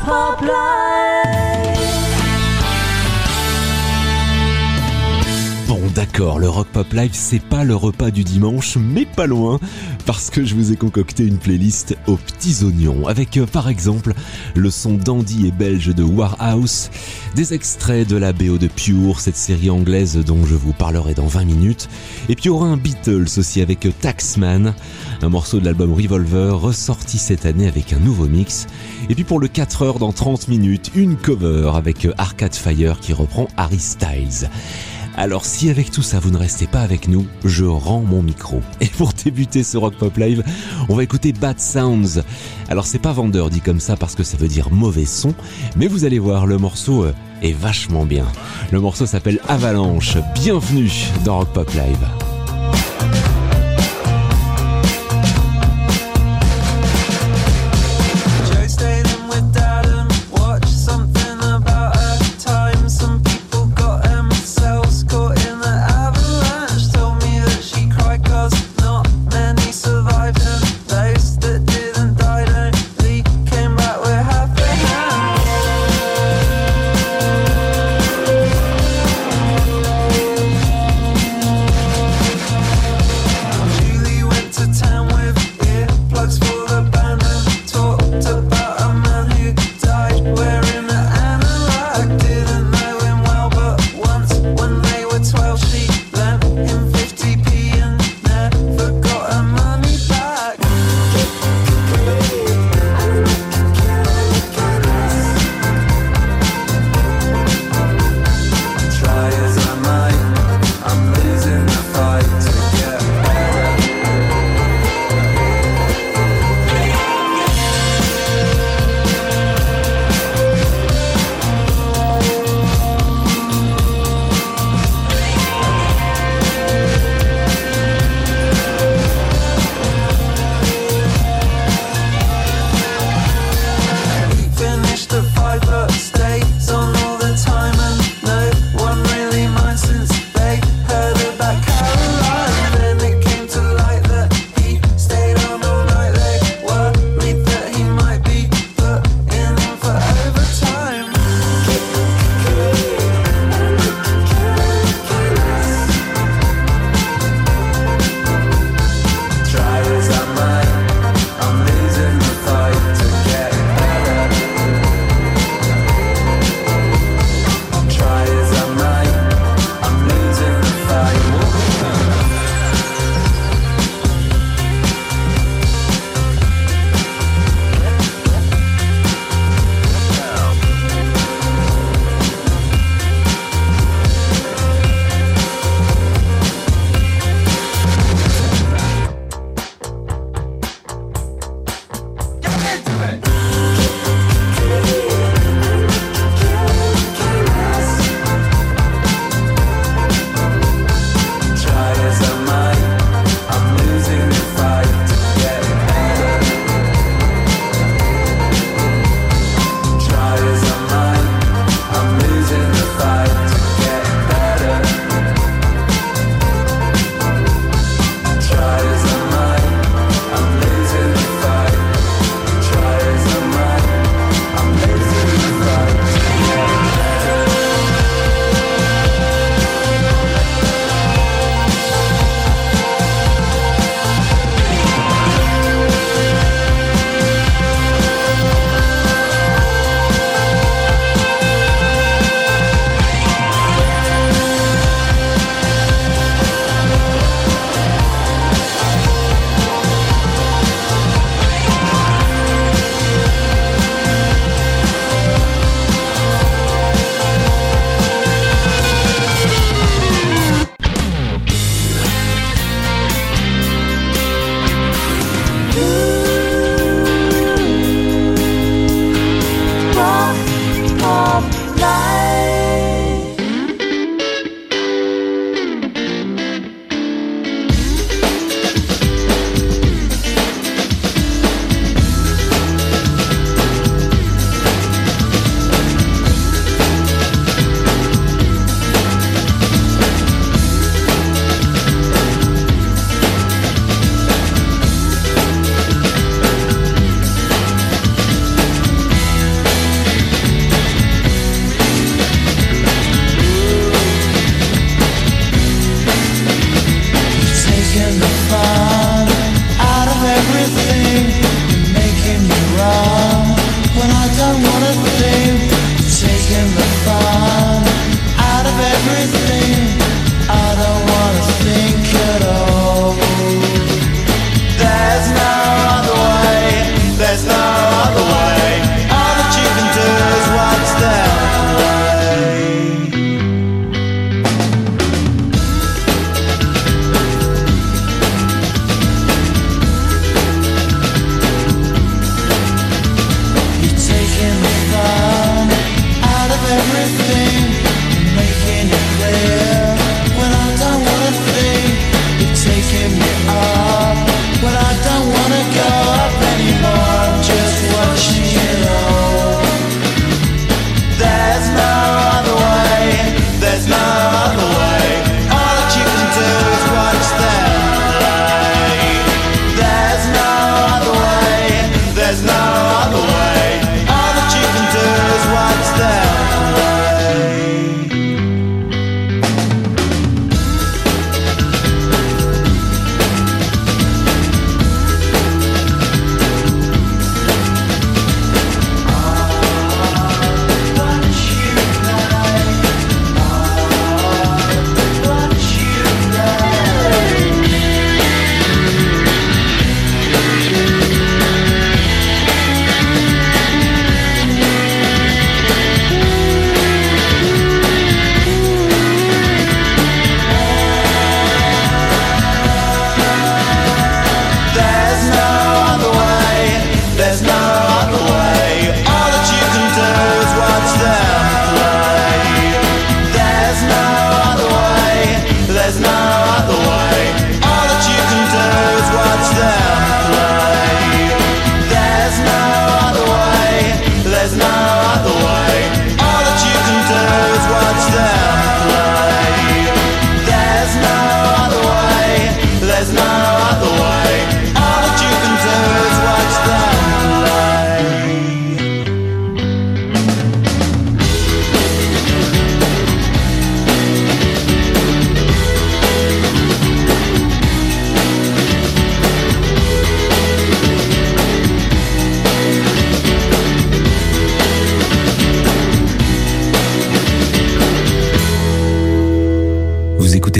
Pop Live. D'accord, le Rock Pop Live c'est pas le repas du dimanche, mais pas loin, parce que je vous ai concocté une playlist aux petits oignons, avec euh, par exemple le son dandy et belge de Warhouse, des extraits de la BO de Pure, cette série anglaise dont je vous parlerai dans 20 minutes, et puis aura un Beatles aussi avec Taxman, un morceau de l'album Revolver ressorti cette année avec un nouveau mix, et puis pour le 4 heures dans 30 minutes, une cover avec Arcade Fire qui reprend Harry Styles. Alors si avec tout ça vous ne restez pas avec nous, je rends mon micro. Et pour débuter ce Rock Pop Live, on va écouter Bad Sounds. Alors c'est pas vendeur dit comme ça parce que ça veut dire mauvais son, mais vous allez voir, le morceau euh, est vachement bien. Le morceau s'appelle Avalanche. Bienvenue dans Rock Pop Live.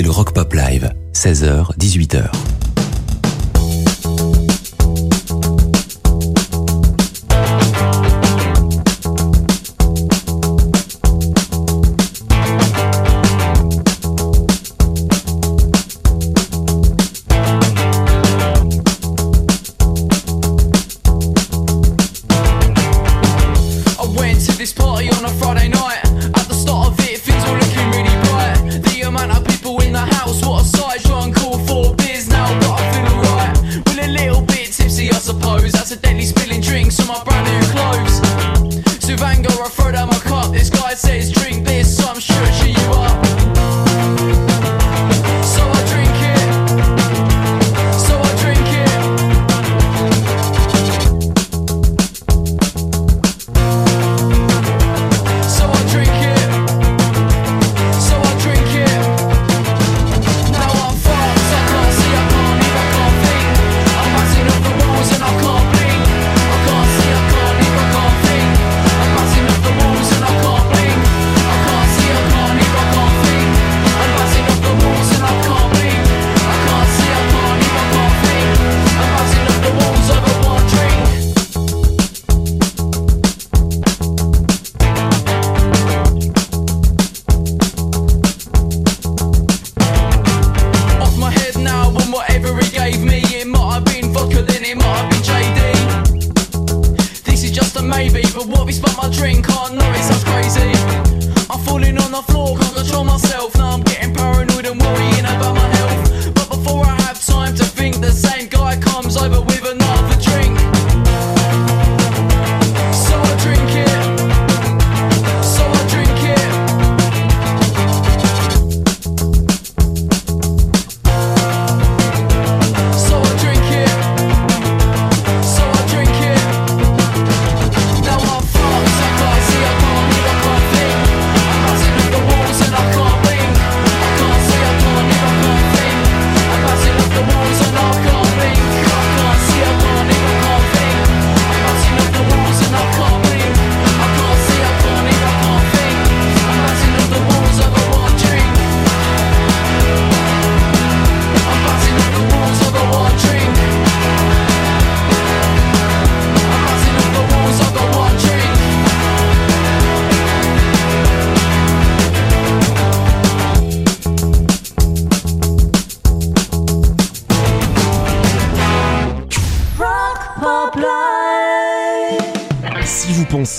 le Rock Pop Live, 16h, 18h. over what we spent my drink on. No, it sounds crazy. I'm falling on the floor, can't control myself. Now I'm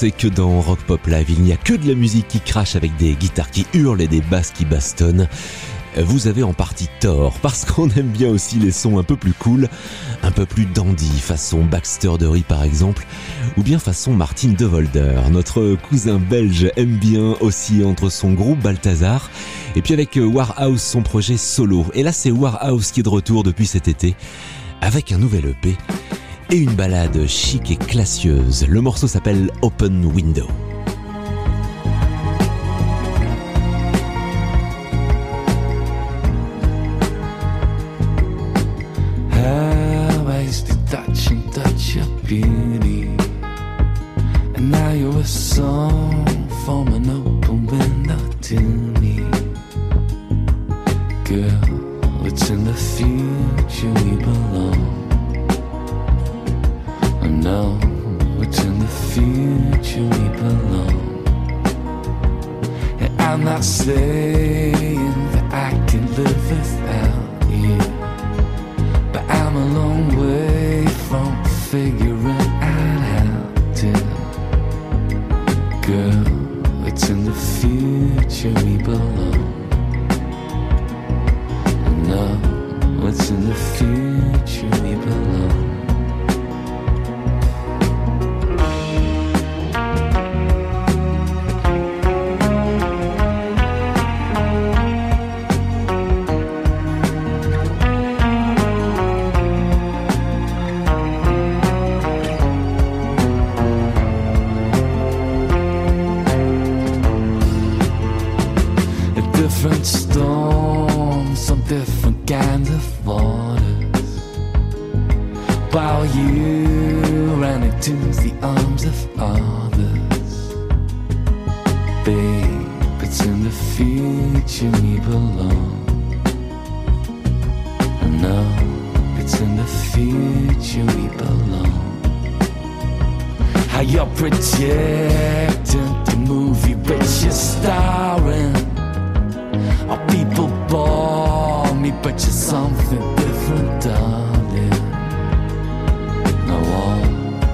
c'est que dans Rock Pop Live, il n'y a que de la musique qui crache avec des guitares qui hurlent et des basses qui bastonnent euh, vous avez en partie tort, parce qu'on aime bien aussi les sons un peu plus cool, un peu plus dandy, façon Baxter De Dury par exemple, ou bien façon Martin Devolder. Notre cousin belge aime bien aussi entre son groupe Balthazar, et puis avec euh, Warhouse son projet solo. Et là c'est Warhouse qui est de retour depuis cet été, avec un nouvel EP et une balade chic et classieuse. Le morceau s'appelle Open Window. But you're something different, darling. Now all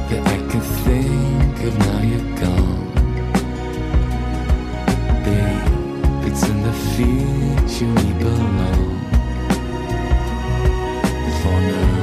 that I can think of now you're gone. Babe, it's in the future we belong. For now.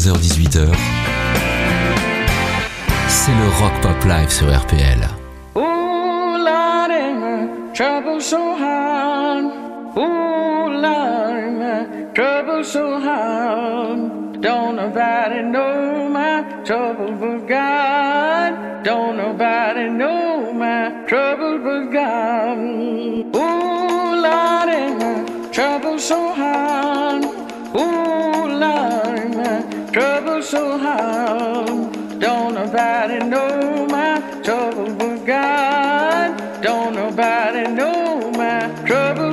16h-18h, c'est le Rock Pop Live sur RPL. Trouble so hard. Trouble so hard. Don't trouble God. Don't know trouble trouble so hard. Trouble so hard. Don't nobody know my trouble but God. Don't nobody know my trouble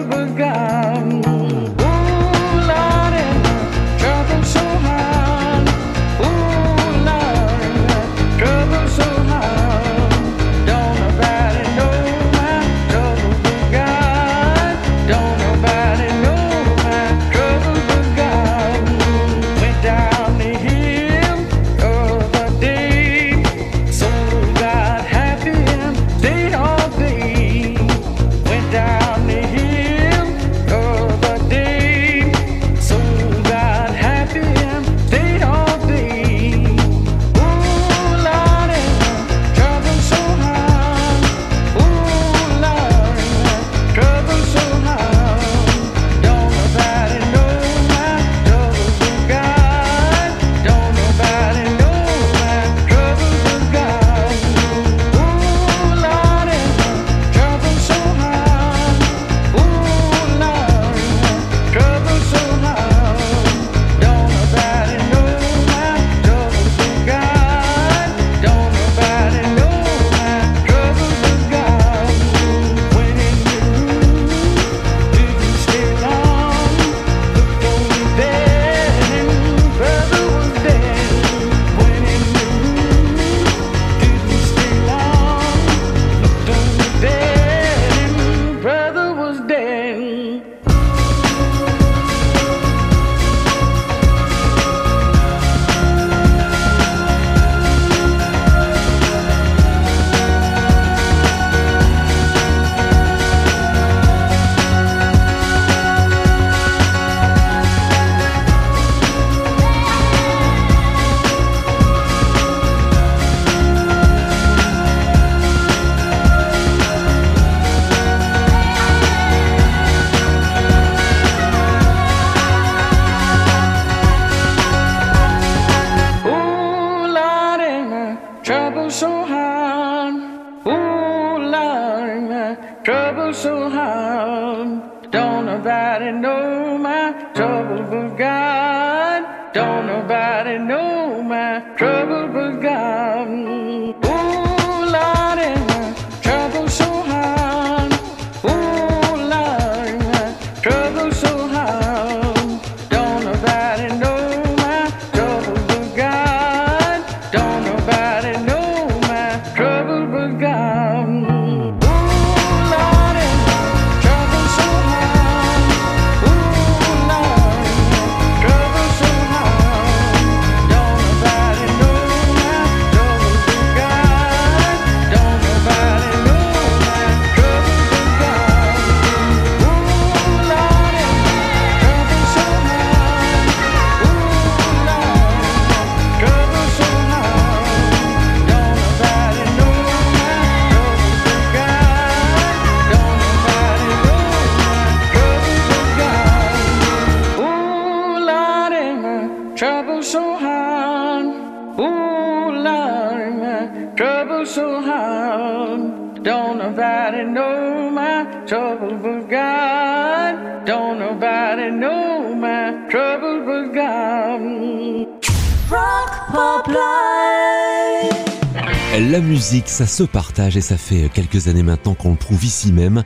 La musique, ça se partage et ça fait quelques années maintenant qu'on le prouve ici même.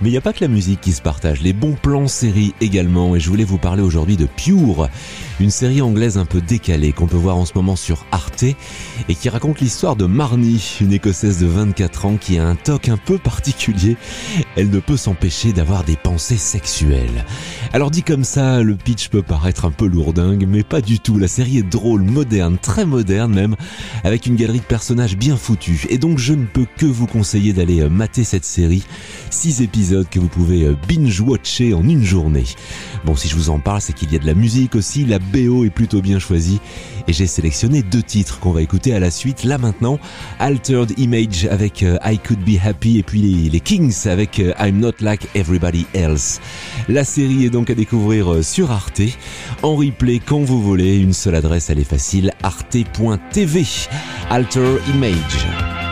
Mais il n'y a pas que la musique qui se partage, les bons plans séries également. Et je voulais vous parler aujourd'hui de Pure, une série anglaise un peu décalée qu'on peut voir en ce moment sur Arte et qui raconte l'histoire de Marnie, une écossaise de 24 ans qui a un toc un peu particulier. Elle ne peut s'empêcher d'avoir des pensées sexuelles. Alors dit comme ça, le pitch peut paraître un peu lourdingue, mais pas du tout. La série est drôle, moderne, très moderne même, avec une galerie de personnages bien Et donc je ne peux que vous conseiller d'aller euh, mater cette série. Six épisodes que vous pouvez euh, binge-watcher en une journée. Bon, si je vous en parle, c'est qu'il y a de la musique aussi, la BO est plutôt bien choisie. Et j'ai sélectionné deux titres qu'on va écouter à la suite, là maintenant. Altered Image avec euh, I Could Be Happy et puis les, Kings avec euh, I'm Not Like Everybody Else. La série est donc à découvrir euh, sur Arte. En replay quand vous voulez, une seule adresse, elle est facile, arte.tv. Alter Image.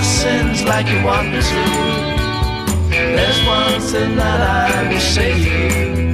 my sins like you want to. There's one thing that I will say you.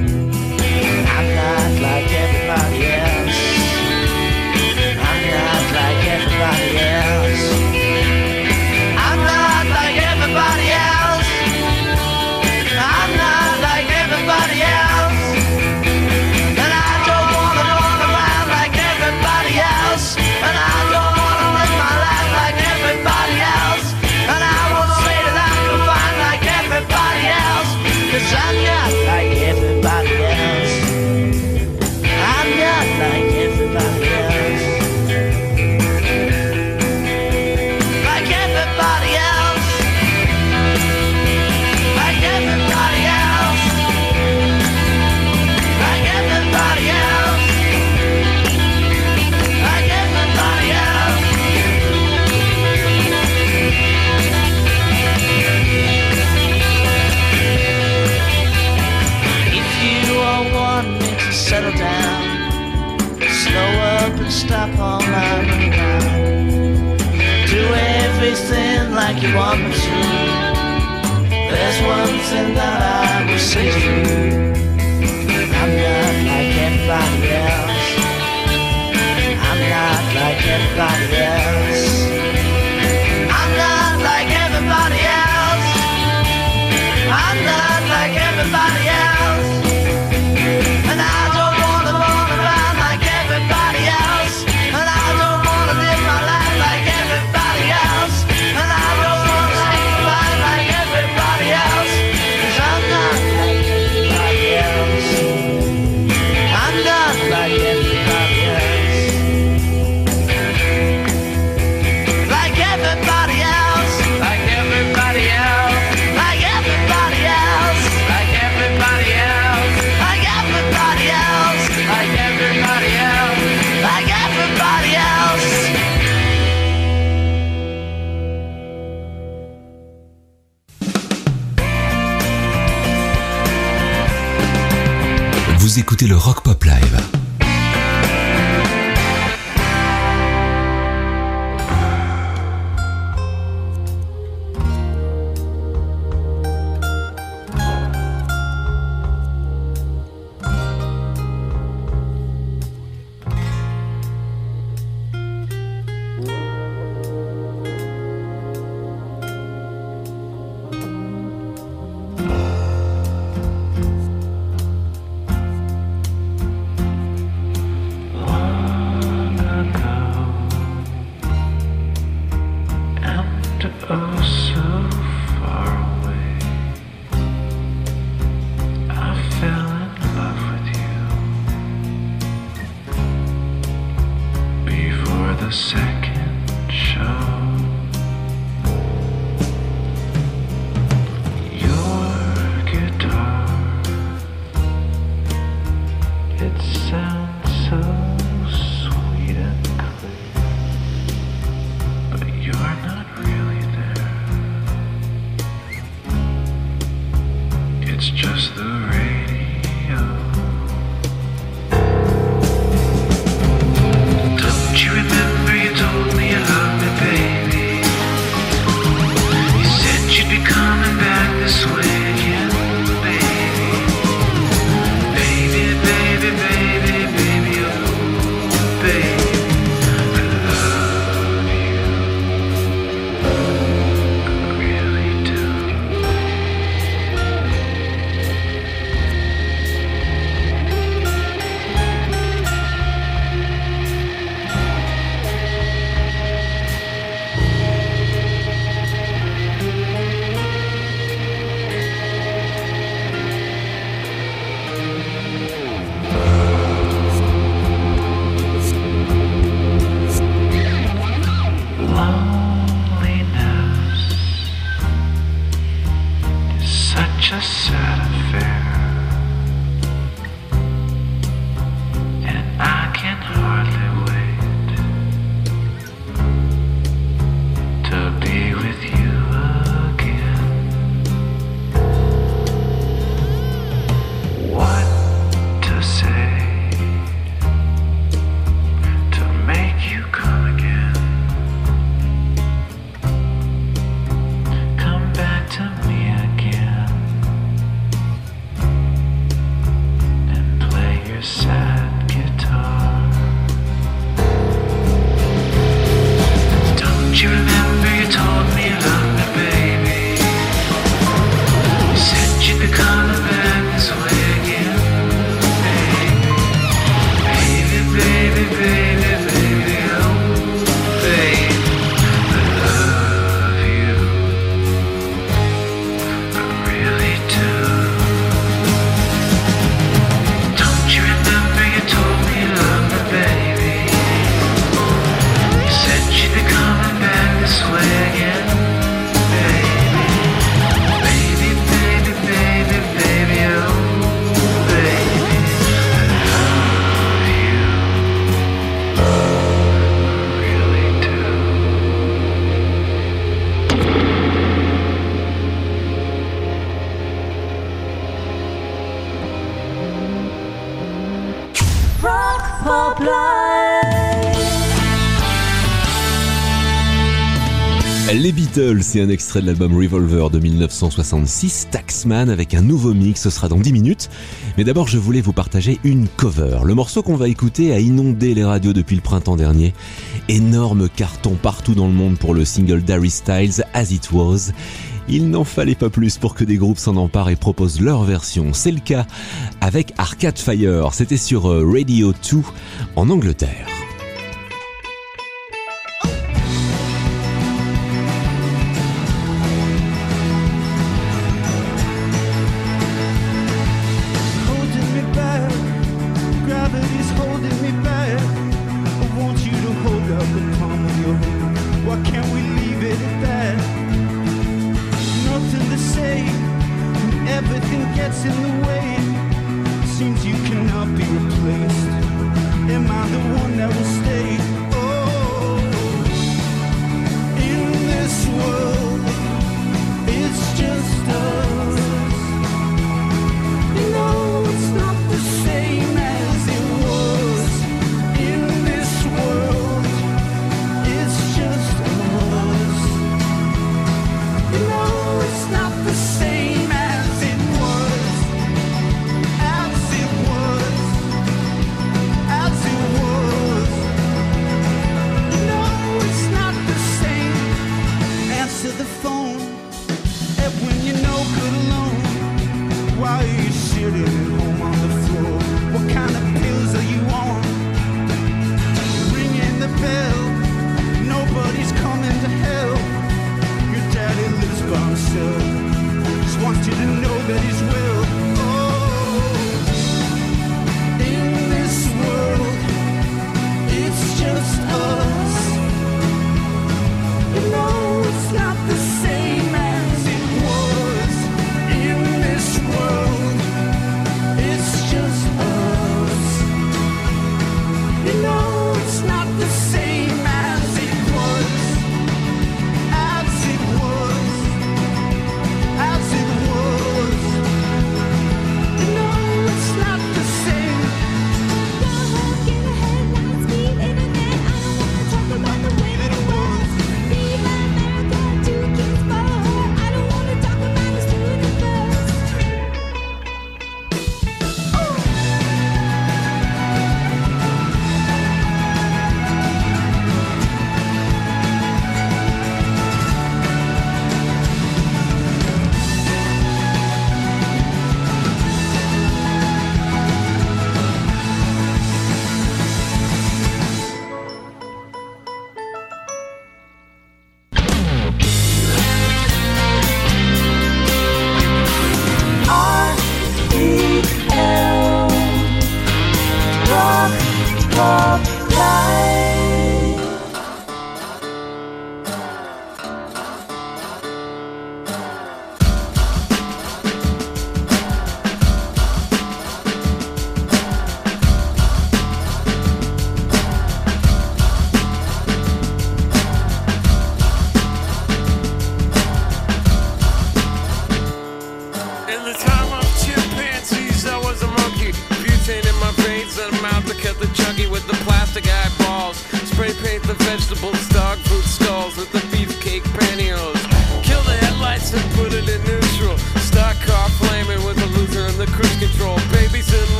something that I wish is true. I'm not like everybody else. I'm not like everybody else. écoutez le rock Un extrait de l'album Revolver de 1966, Taxman, avec un nouveau mix, ce sera dans 10 minutes. Mais d'abord, je voulais vous partager une cover. Le morceau qu'on va écouter a inondé les radios depuis le printemps dernier. Énorme carton partout dans le monde pour le single Darry Styles, As It Was. Il n'en fallait pas plus pour que des groupes s'en emparent et proposent leur version. C'est le cas avec Arcade Fire. C'était sur euh, Radio 2 en Angleterre. in the way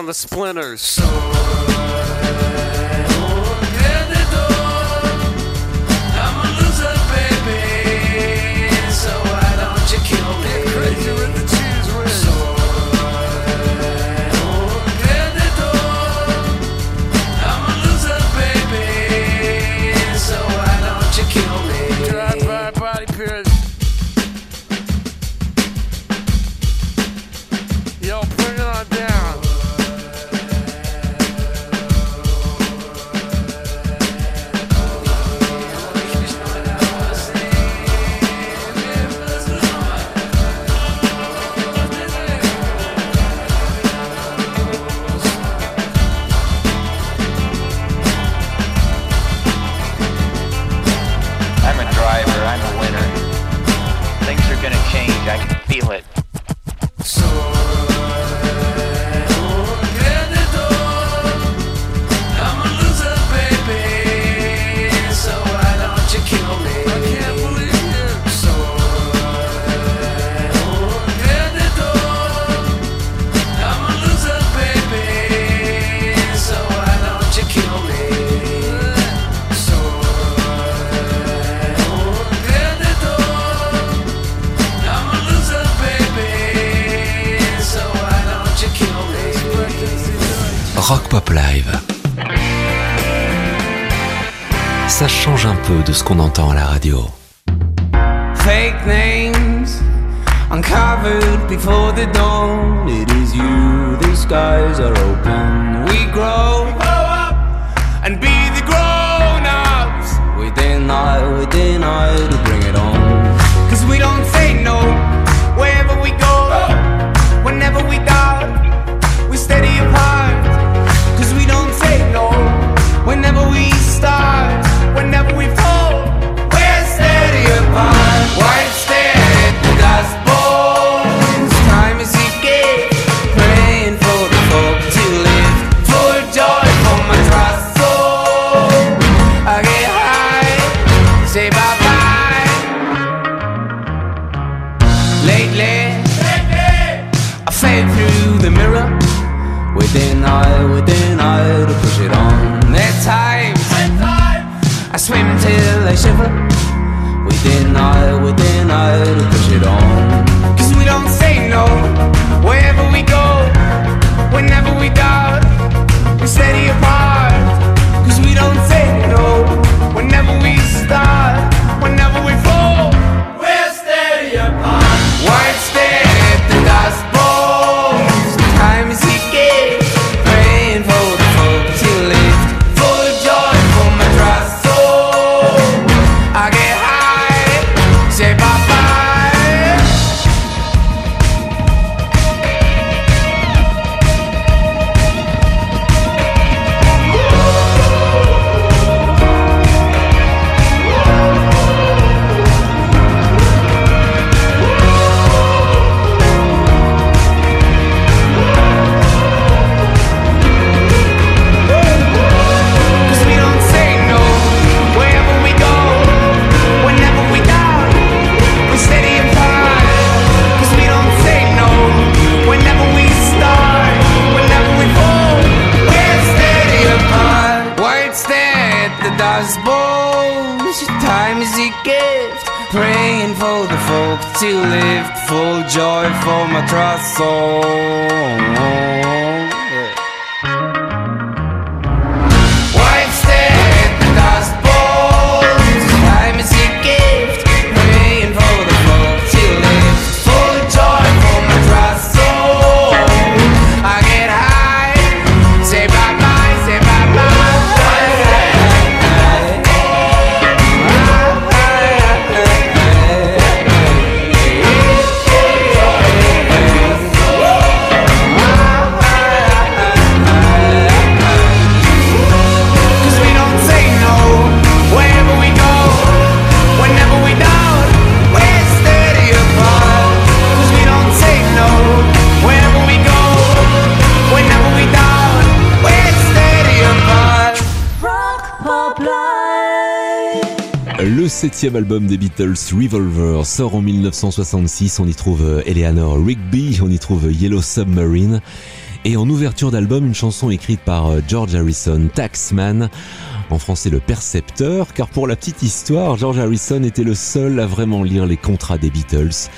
on the splinters. peu de ce qu'on entend à la radio. Fake names uncovered before the dawn. It is you, the skies are open. We grow. Le septième album des Beatles, Revolver, sort en 1966. On y trouve euh, Eleanor Rigby, on y trouve Yellow Submarine. Et en ouverture d'album, une chanson écrite par euh, George Harrison, Taxman. En français, le percepteur, car pour la petite histoire, George Harrison était le seul à vraiment lire les contrats des Beatles.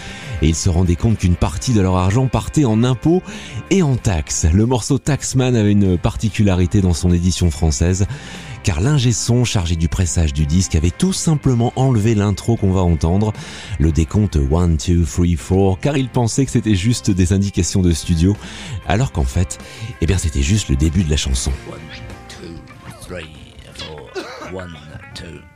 Et il se rendait compte qu'une partie de leur argent partait en impôts et en taxes. Le morceau Taxman avait une particularité dans son édition française car l'ingé son chargé du pressage du disque avait tout simplement enlevé l'intro qu'on va entendre, le décompte 1, 2, 3, 4, car il pensait que c'était juste des indications de studio, alors qu'en fait, eh bien c'était juste le début de la chanson. One, two, three, four. One, two.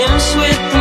hymns with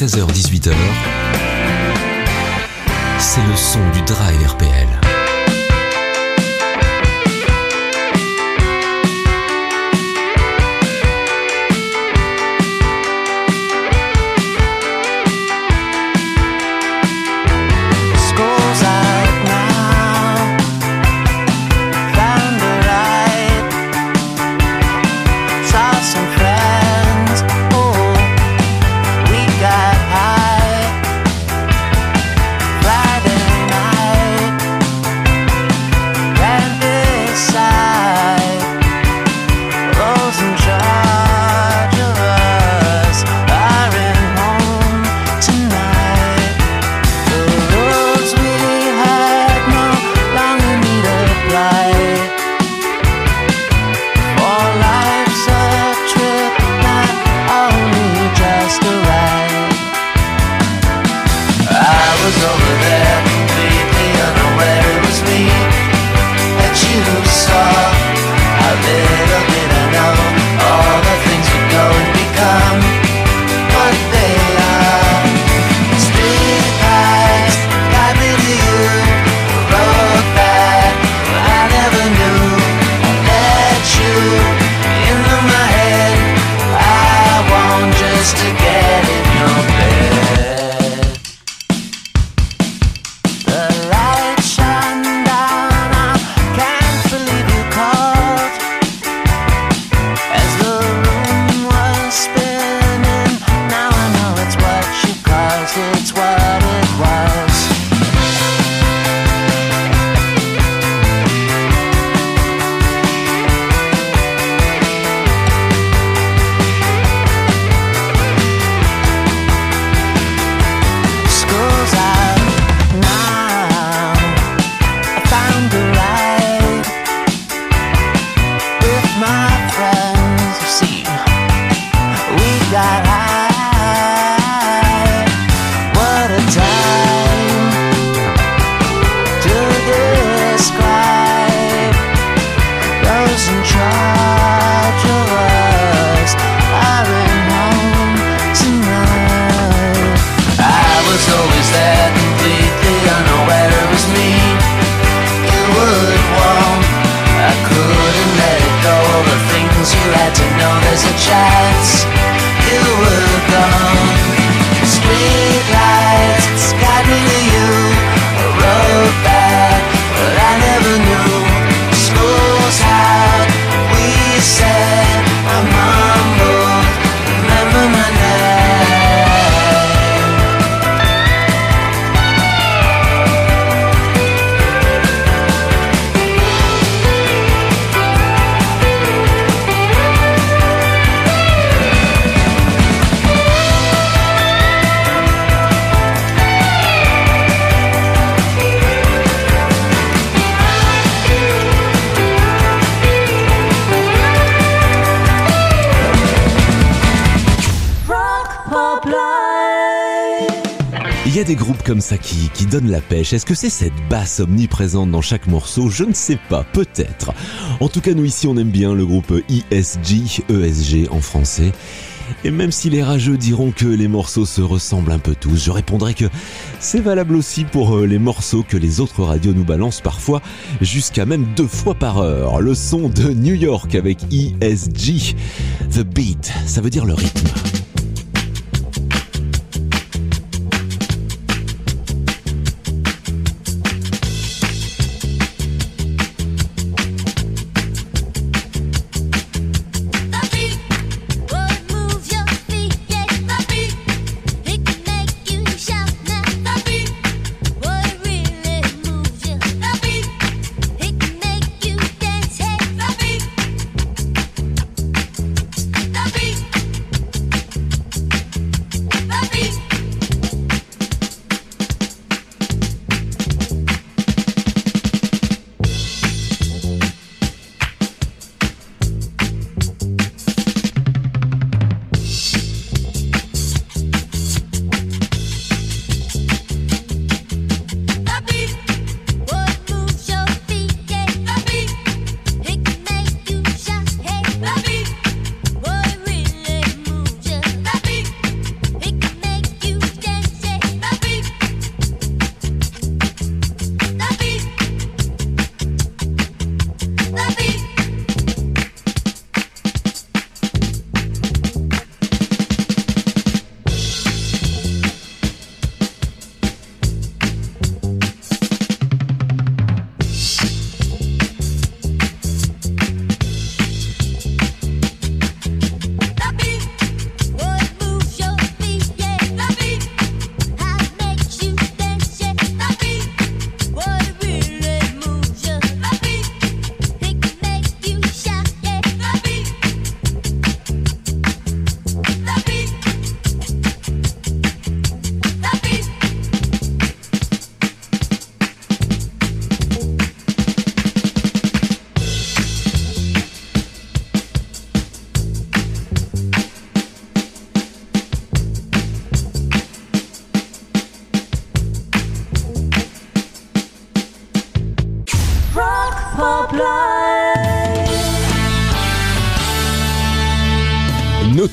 16h-18h, c'est le son du Dry RPM. that qui, donnent la pêche. Est-ce que c'est cette basse omniprésente dans chaque morceau? Je ne sais pas, peut-être. En tout cas, nous ici, on aime bien le groupe ISG, ESG en français. Et même si les rageux diront que les morceaux se ressemblent un peu tous, je répondrai que c'est valable aussi pour euh, les morceaux que les autres radios nous balancent parfois jusqu'à même deux fois par heure. Le son de New York avec ESG. The beat, ça veut dire le rythme.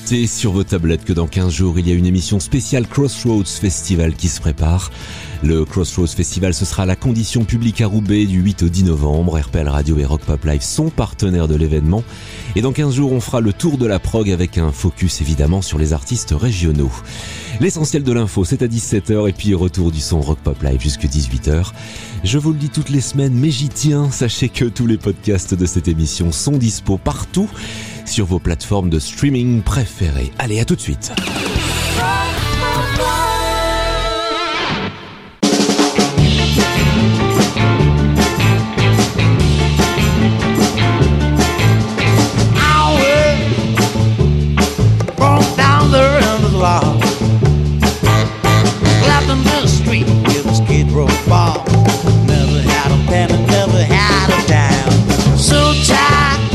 Notez sur vos tablettes que dans 15 jours, il y a une émission spéciale Crossroads Festival qui se prépare. Le Crossroads Festival, ce sera la condition publique à Roubaix du 8 au 10 novembre. RPL Radio et Rock Pop Live sont partenaires de l'événement. Et dans 15 jours, on fera le tour de la prog avec un focus évidemment sur les artistes régionaux. L'essentiel de l'info, c'est à 17h et puis retour du son Rock Pop Live jusqu'à 18h. Je vous le dis toutes les semaines, mais j'y tiens. Sachez que tous les podcasts de cette émission sont dispo partout sur vos plateformes de streaming préférées. Allez, à tout de suite. Ball. Never had a penny, never had a dime. So tired,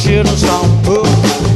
cheiro.